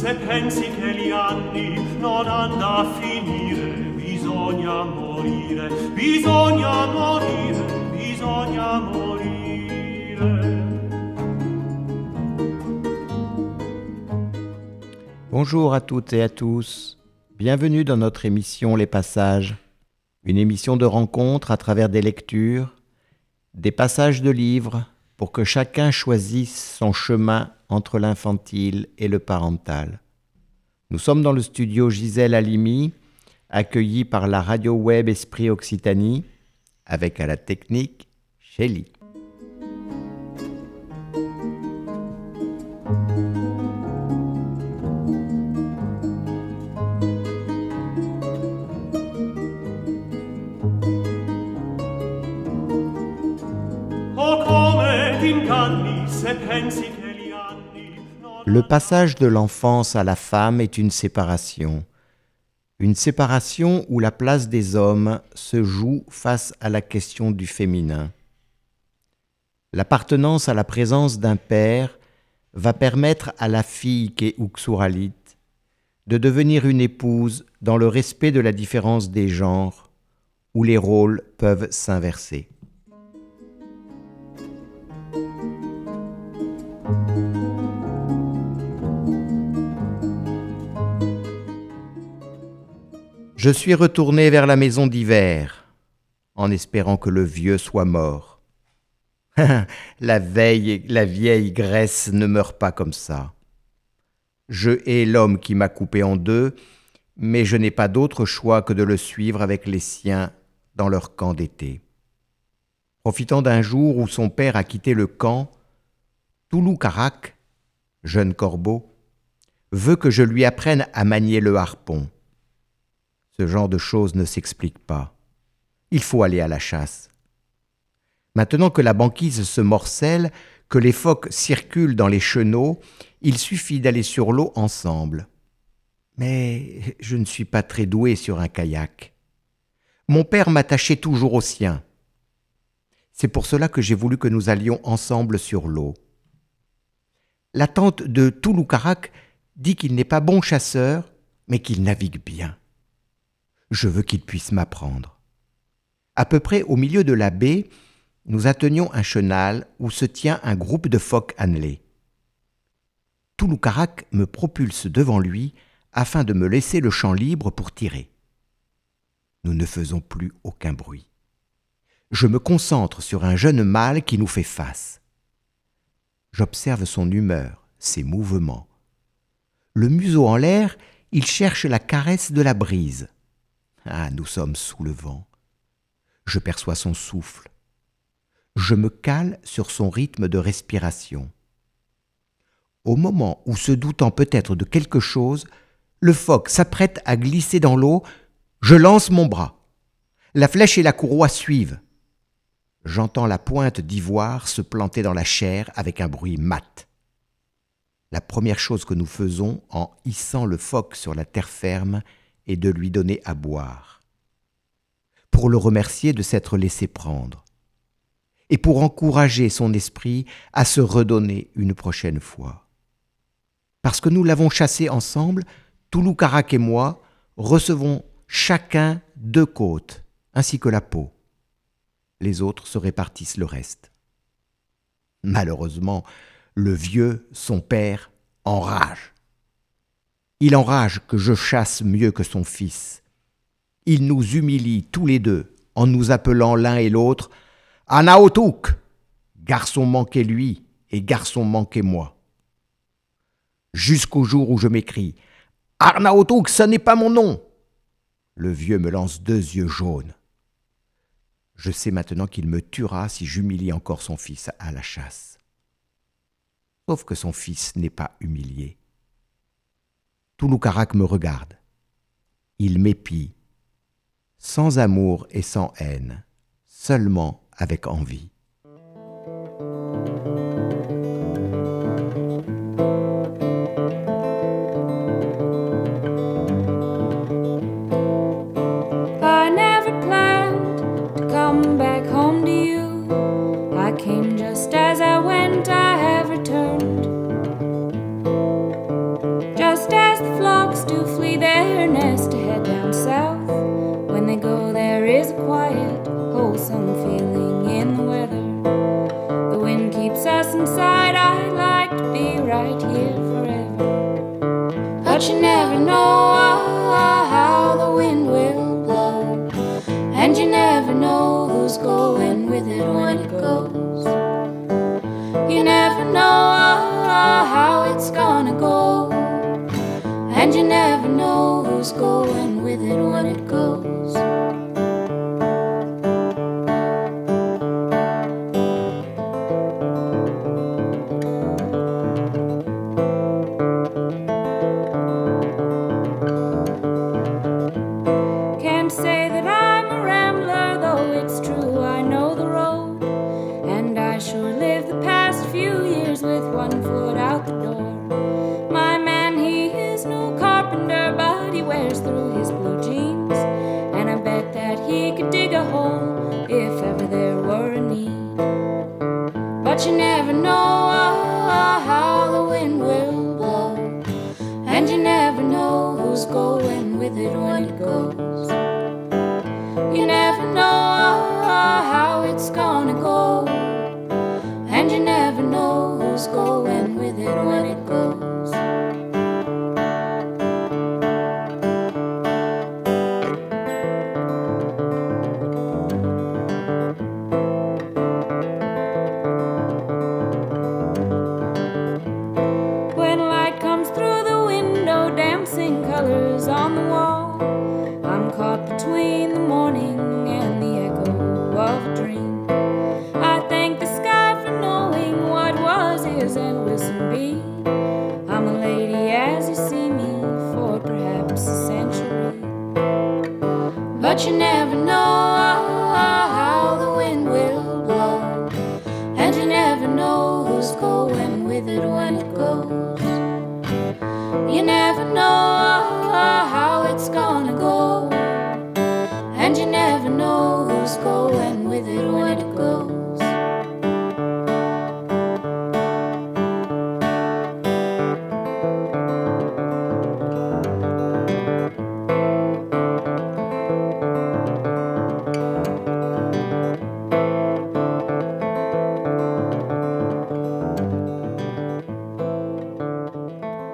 Se pensi che gli anni non hanno fine Bonjour à toutes et à tous. Bienvenue dans notre émission Les Passages, une émission de rencontre à travers des lectures, des passages de livres pour que chacun choisisse son chemin entre l'infantile et le parental. Nous sommes dans le studio Gisèle Halimi, accueilli par la radio web Esprit Occitanie, avec à la technique Shelly. Le passage de l'enfance à la femme est une séparation. Une séparation où la place des hommes se joue face à la question du féminin. L'appartenance à la présence d'un père va permettre à la fille qu'est Uxuralit de devenir une épouse dans le respect de la différence des genres, où les rôles peuvent s'inverser. Je suis retourné vers la maison d'hiver, en espérant que le vieux soit mort. la, veille, la vieille Grèce ne meurt pas comme ça. Je hais l'homme qui m'a coupé en deux, mais je n'ai pas d'autre choix que de le suivre avec les siens dans leur camp d'été. Profitant d'un jour où son père a quitté le camp, Toulou Karak, jeune corbeau, veut que je lui apprenne à manier le harpon. Ce genre de choses ne s'explique pas. Il faut aller à la chasse. Maintenant que la banquise se morcelle, que les phoques circulent dans les chenaux, il suffit d'aller sur l'eau ensemble. Mais je ne suis pas très doué sur un kayak. Mon père m'attachait toujours au sien. C'est pour cela que j'ai voulu que nous allions ensemble sur l'eau. La tante de Touloukarak dit qu'il n'est pas bon chasseur, mais qu'il navigue bien je veux qu'il puisse m'apprendre. À peu près au milieu de la baie, nous atteignons un chenal où se tient un groupe de phoques annelés. Touloukarak me propulse devant lui afin de me laisser le champ libre pour tirer. Nous ne faisons plus aucun bruit. Je me concentre sur un jeune mâle qui nous fait face. J'observe son humeur, ses mouvements. Le museau en l'air, il cherche la caresse de la brise. Ah, nous sommes sous le vent. Je perçois son souffle. Je me cale sur son rythme de respiration. Au moment où, se doutant peut-être de quelque chose, le phoque s'apprête à glisser dans l'eau, je lance mon bras. La flèche et la courroie suivent. J'entends la pointe d'ivoire se planter dans la chair avec un bruit mat. La première chose que nous faisons en hissant le phoque sur la terre ferme et de lui donner à boire, pour le remercier de s'être laissé prendre, et pour encourager son esprit à se redonner une prochaine fois. Parce que nous l'avons chassé ensemble, Touloukarak et moi recevons chacun deux côtes, ainsi que la peau. Les autres se répartissent le reste. Malheureusement, le vieux, son père, enrage. Il enrage que je chasse mieux que son fils. Il nous humilie tous les deux en nous appelant l'un et l'autre Anaotouk Garçon manqué lui et garçon manqué moi. Jusqu'au jour où je m'écris Arnaotouk, ce n'est pas mon nom Le vieux me lance deux yeux jaunes. Je sais maintenant qu'il me tuera si j'humilie encore son fils à la chasse. Sauf que son fils n'est pas humilié. Touloukarak me regarde. Il m'épie, sans amour et sans haine, seulement avec envie.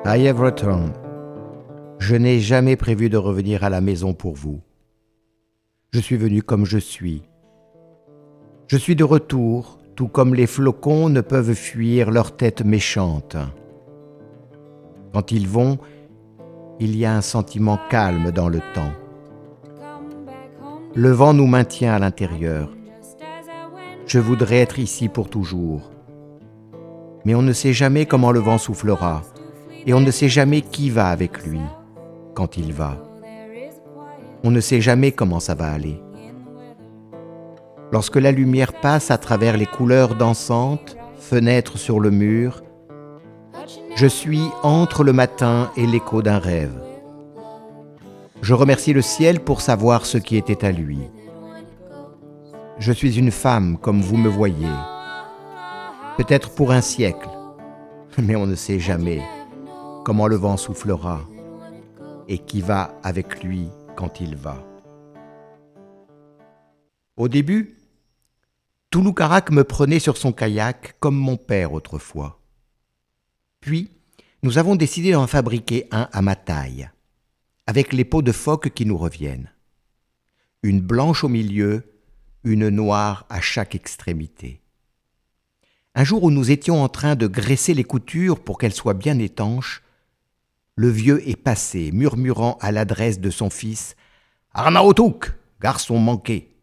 I have returned. Je n'ai jamais prévu de revenir à la maison pour vous. Je suis venu comme je suis. Je suis de retour, tout comme les flocons ne peuvent fuir leur tête méchante. Quand ils vont, il y a un sentiment calme dans le temps. Le vent nous maintient à l'intérieur. Je voudrais être ici pour toujours. Mais on ne sait jamais comment le vent soufflera, et on ne sait jamais qui va avec lui quand il va. On ne sait jamais comment ça va aller. Lorsque la lumière passe à travers les couleurs dansantes, fenêtres sur le mur, je suis entre le matin et l'écho d'un rêve. Je remercie le ciel pour savoir ce qui était à lui. Je suis une femme comme vous me voyez. Peut-être pour un siècle, mais on ne sait jamais comment le vent soufflera et qui va avec lui quand il va. Au début, Touloukarak me prenait sur son kayak comme mon père autrefois. Puis, nous avons décidé d'en fabriquer un à ma taille, avec les peaux de phoque qui nous reviennent. Une blanche au milieu, une noire à chaque extrémité. Un jour où nous étions en train de graisser les coutures pour qu'elles soient bien étanches, le vieux est passé, murmurant à l'adresse de son fils Arnaotouk, garçon manqué.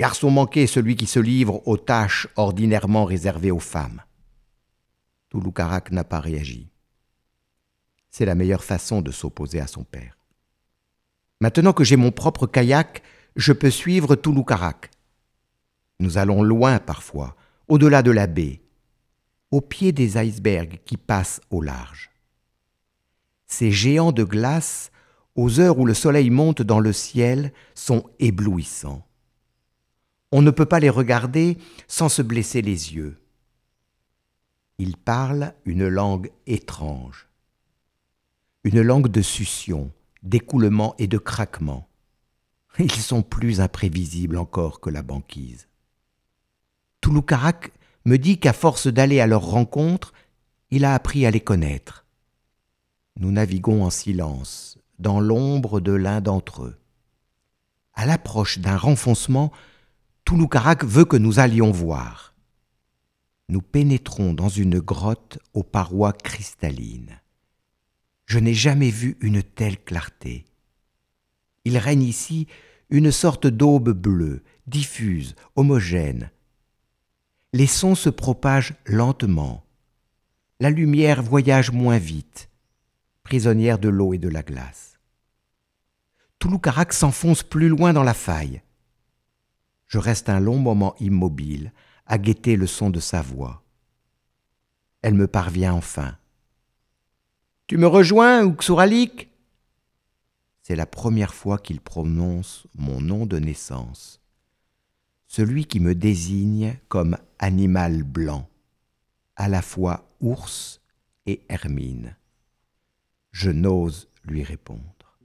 Garçon manqué, celui qui se livre aux tâches ordinairement réservées aux femmes. Touloukarak n'a pas réagi. C'est la meilleure façon de s'opposer à son père. Maintenant que j'ai mon propre kayak, je peux suivre Touloukarak. Nous allons loin parfois, au-delà de la baie, au pied des icebergs qui passent au large. Ces géants de glace, aux heures où le soleil monte dans le ciel, sont éblouissants. On ne peut pas les regarder sans se blesser les yeux. Ils parlent une langue étrange, une langue de succion, d'écoulement et de craquement. Ils sont plus imprévisibles encore que la banquise. Touloukarak me dit qu'à force d'aller à leur rencontre, il a appris à les connaître. Nous naviguons en silence, dans l'ombre de l'un d'entre eux. À l'approche d'un renfoncement, Touloucarac veut que nous allions voir. Nous pénétrons dans une grotte aux parois cristallines. Je n'ai jamais vu une telle clarté. Il règne ici une sorte d'aube bleue, diffuse, homogène. Les sons se propagent lentement. La lumière voyage moins vite, prisonnière de l'eau et de la glace. Touloucarac s'enfonce plus loin dans la faille. Je reste un long moment immobile, à guetter le son de sa voix. Elle me parvient enfin. Tu me rejoins, Uxuralik C'est la première fois qu'il prononce mon nom de naissance, celui qui me désigne comme animal blanc, à la fois ours et hermine. Je n'ose lui répondre.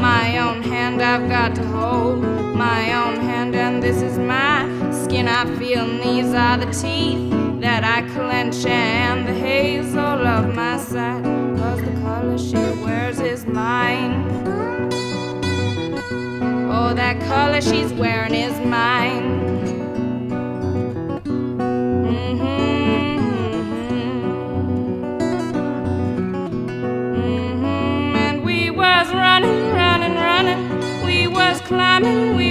My own hand, I've got to hold my own hand, and this is my skin I feel, and these are the teeth that I clench, and the hazel of my sight, cause the color she wears is mine. Oh, that color she's wearing is mine. Climbing,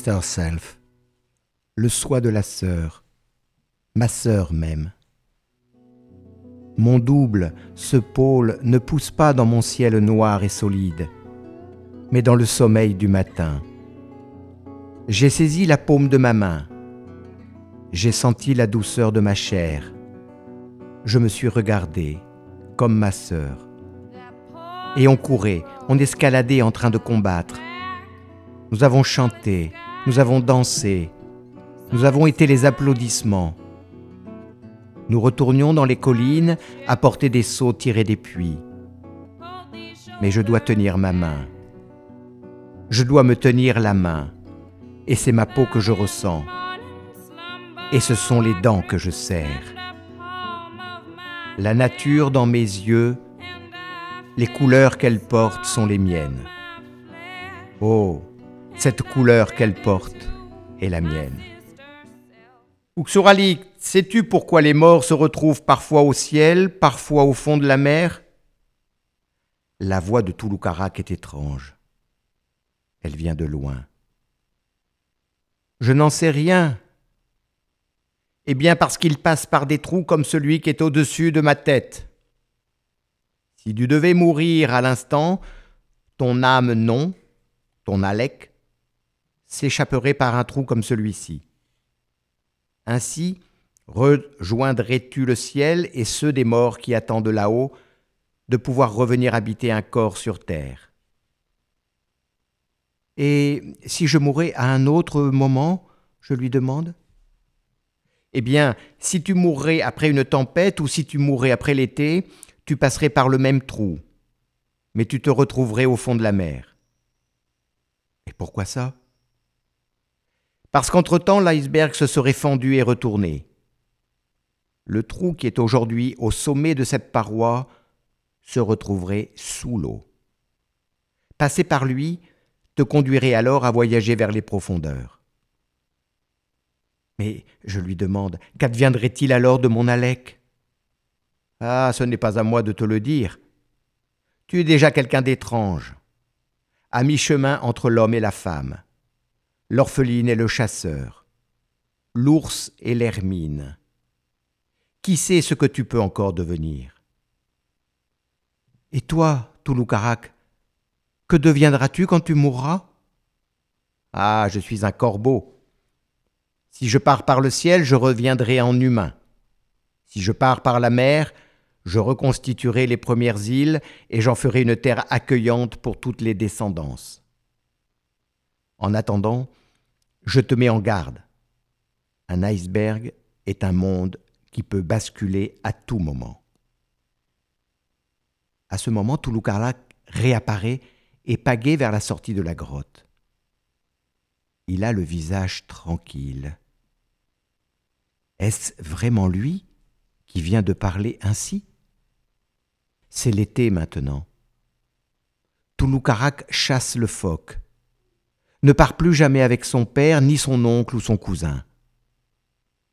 Sister le soi de la sœur, ma sœur même. Mon double, ce pôle, ne pousse pas dans mon ciel noir et solide, mais dans le sommeil du matin. J'ai saisi la paume de ma main, j'ai senti la douceur de ma chair, je me suis regardé comme ma sœur. Et on courait, on escaladait en train de combattre. Nous avons chanté, nous avons dansé, nous avons été les applaudissements. Nous retournions dans les collines, apporter des seaux tirés des puits. Mais je dois tenir ma main. Je dois me tenir la main. Et c'est ma peau que je ressens. Et ce sont les dents que je serre. La nature dans mes yeux, les couleurs qu'elle porte sont les miennes. Oh, cette couleur qu'elle porte est la mienne. Uxoralik, sais-tu pourquoi les morts se retrouvent parfois au ciel, parfois au fond de la mer? La voix de Touloukarak est étrange. Elle vient de loin. Je n'en sais rien. Eh bien parce qu'il passe par des trous comme celui qui est au-dessus de ma tête. Si tu devais mourir à l'instant, ton âme non, ton Alec, s'échapperait par un trou comme celui-ci. Ainsi, rejoindrais-tu le ciel et ceux des morts qui attendent là-haut de pouvoir revenir habiter un corps sur terre. Et si je mourais à un autre moment, je lui demande? Eh bien, si tu mourrais après une tempête ou si tu mourrais après l'été, tu passerais par le même trou, mais tu te retrouverais au fond de la mer. Et pourquoi ça? Parce qu'entre-temps, l'iceberg se serait fendu et retourné. Le trou qui est aujourd'hui au sommet de cette paroi se retrouverait sous l'eau. Passer par lui te conduirait alors à voyager vers les profondeurs. Mais je lui demande, qu'adviendrait-il alors de mon Alec? Ah, ce n'est pas à moi de te le dire. Tu es déjà quelqu'un d'étrange, à mi-chemin entre l'homme et la femme, l'orpheline et le chasseur, l'ours et l'hermine. Qui sait ce que tu peux encore devenir? Et toi, Touloukarak, que deviendras-tu quand tu mourras? Ah, je suis un corbeau. Si je pars par le ciel, je reviendrai en humain. Si je pars par la mer, je reconstituerai les premières îles et j'en ferai une terre accueillante pour toutes les descendances. En attendant, je te mets en garde. Un iceberg est un monde qui peut basculer à tout moment. À ce moment, Touloukarlak réapparaît et pagaie vers la sortie de la grotte. Il a le visage tranquille. Est-ce vraiment lui qui vient de parler ainsi? C'est l'été maintenant. Touloukarak chasse le phoque. Ne part plus jamais avec son père, ni son oncle ou son cousin.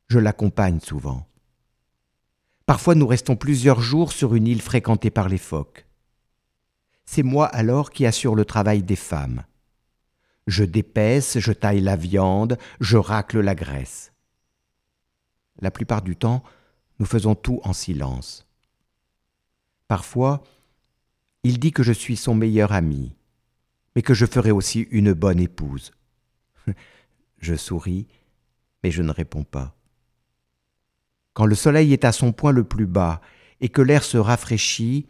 Je l'accompagne souvent. Parfois nous restons plusieurs jours sur une île fréquentée par les phoques. C'est moi alors qui assure le travail des femmes. Je dépaisse, je taille la viande, je racle la graisse. La plupart du temps, nous faisons tout en silence. Parfois, il dit que je suis son meilleur ami, mais que je ferai aussi une bonne épouse. je souris, mais je ne réponds pas. Quand le soleil est à son point le plus bas et que l'air se rafraîchit,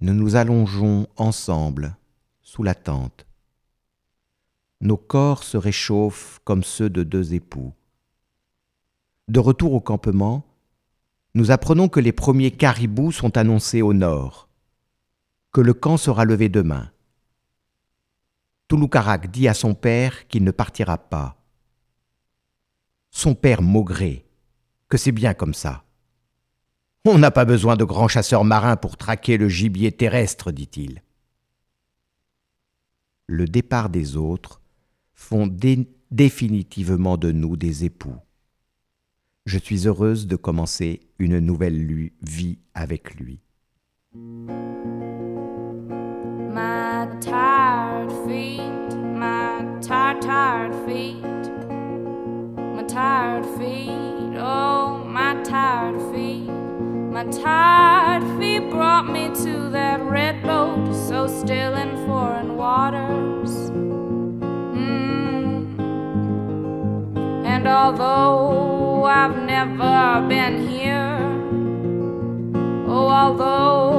nous nous allongeons ensemble sous la tente. Nos corps se réchauffent comme ceux de deux époux. De retour au campement, nous apprenons que les premiers caribous sont annoncés au nord, que le camp sera levé demain. Touloukarak dit à son père qu'il ne partira pas. Son père maugré, que c'est bien comme ça. On n'a pas besoin de grands chasseurs marins pour traquer le gibier terrestre, dit-il. Le départ des autres font définitivement de nous des époux. Je suis heureuse de commencer une nouvelle vie avec lui. Tired, feet, my tired feet, oh, my tired feet, my tired feet brought me to that red boat so still in foreign waters. Mm. And although I've never been here. Oh, although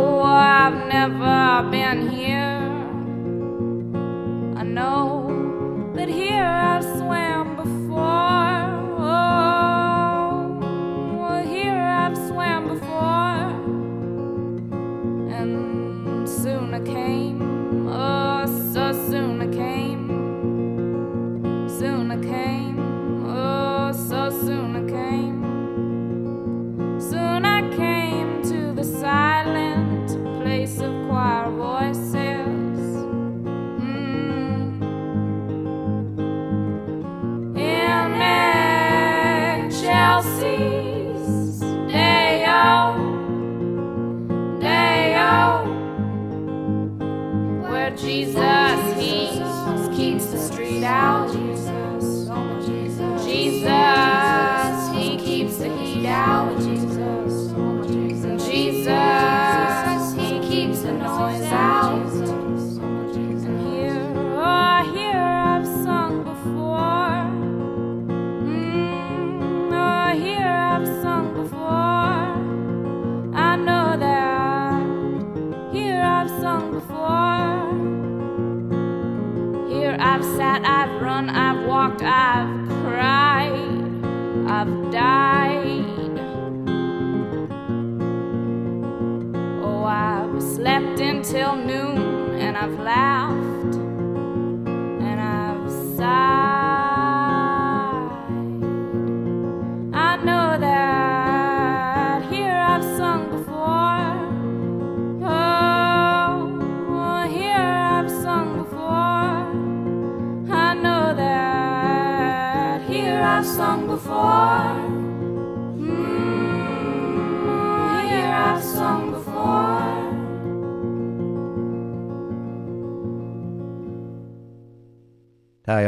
street out. I've cried, I've died. Oh, I've slept until noon and I've laughed and I've sighed.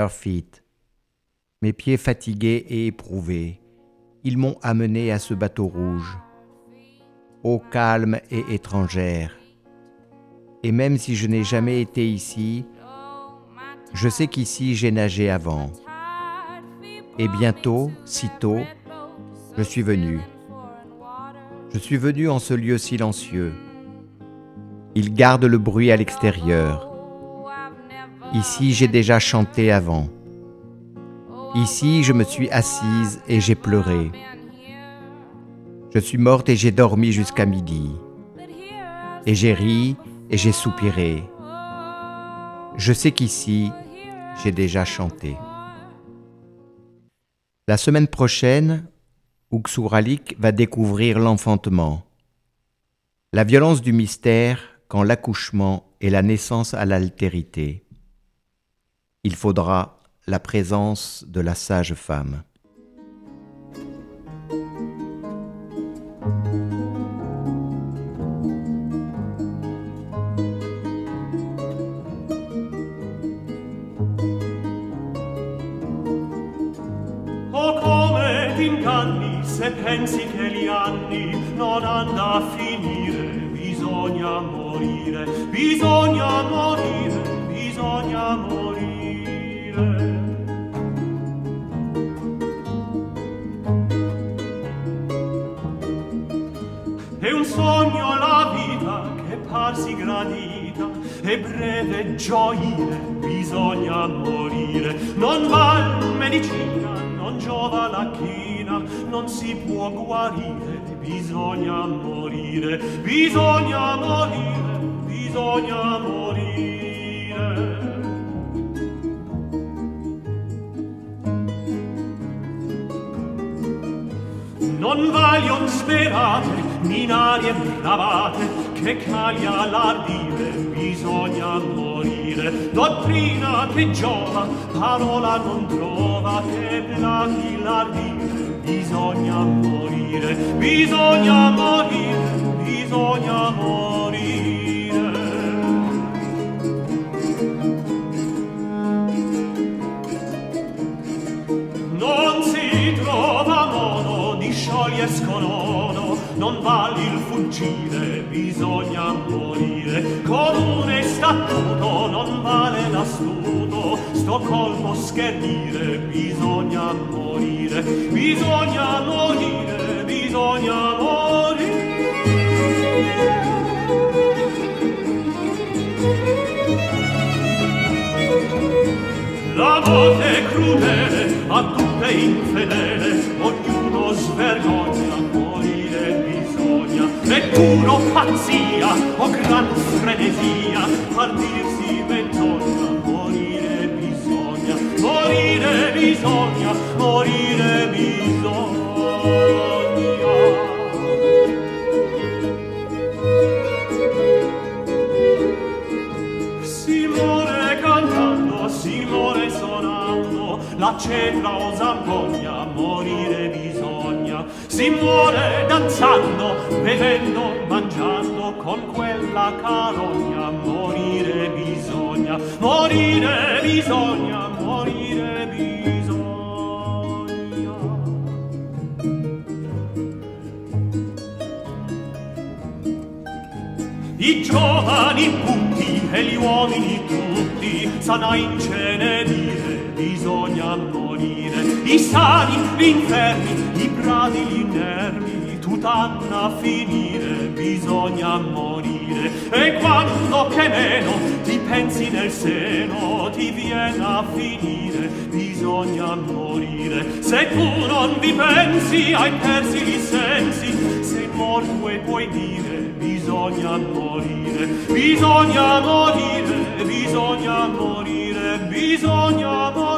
Feet. Mes pieds fatigués et éprouvés, ils m'ont amené à ce bateau rouge, eau calme et étrangère. Et même si je n'ai jamais été ici, je sais qu'ici j'ai nagé avant. Et bientôt, sitôt, je suis venu. Je suis venu en ce lieu silencieux. Il garde le bruit à l'extérieur. Ici, j'ai déjà chanté avant. Ici, je me suis assise et j'ai pleuré. Je suis morte et j'ai dormi jusqu'à midi. Et j'ai ri et j'ai soupiré. Je sais qu'ici, j'ai déjà chanté. La semaine prochaine, Uxuralik va découvrir l'enfantement. La violence du mystère quand l'accouchement et la naissance à l'altérité. Il faudra la présence de la sage femme. Se pensi che gli anni non hanno a finire bisogna morire bisogna morire bisogna morire e breve gioire bisogna morire. Non val medicina non giova la china non si può guarire bisogna morire. Bisogna morire bisogna morire. Non vaglion sperate minarie bravate che caglia l'ardire bisogna morire. Dottrina che giova parola non trova che plati l'ardire bisogna morire. Bisogna morire bisogna morire. Non si trova modo di scioglier sconodo non vale il fuggire bisogna morire. Comune statuto non vale l'astuto. Sto colpo schernire bisogna morire. Bisogna morire bisogna morire. La morte crudele a tutte infedele. Ognuno svergogna morire bisogna e puro pazzia o gran frenesia. Partirsi mentogna morire bisogna morire bisogna morire bisogna. Si muore cantando si muore sonando la cetra o zampogna morire bisogna si muore danzando bevendo mangiando con quella carogna morire bisogna morire bisogna morire bisogna I giovani putti e gli uomini tutti sanno incenedire, bisogna morire. I sani, gli infermi, i bravi, gli inermi, tutt'hanno a finire, bisogna morire. E quando che meno ti pensi nel seno, ti viene a finire, bisogna morire. Se tu non vi pensi, hai persi i sensi, sei morto e puoi dire, bisogna morire, bisogna morire, bisogna morire, bisogna morire.